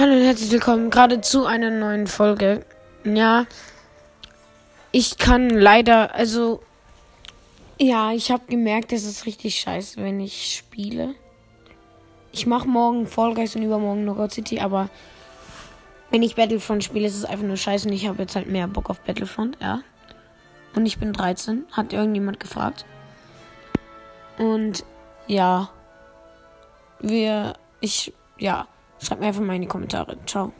Hallo und herzlich willkommen gerade zu einer neuen Folge. Ja, ich kann leider, also, ja, ich habe gemerkt, es ist richtig scheiße, wenn ich spiele. Ich mache morgen Fall Guys und übermorgen Knockout City, aber wenn ich Battlefront spiele, ist es einfach nur scheiße und ich habe jetzt halt mehr Bock auf Battlefront, ja. Und ich bin 13, hat irgendjemand gefragt. Und ja, wir, ich, ja, schreibt mir einfach mal in die Kommentare. Ciao.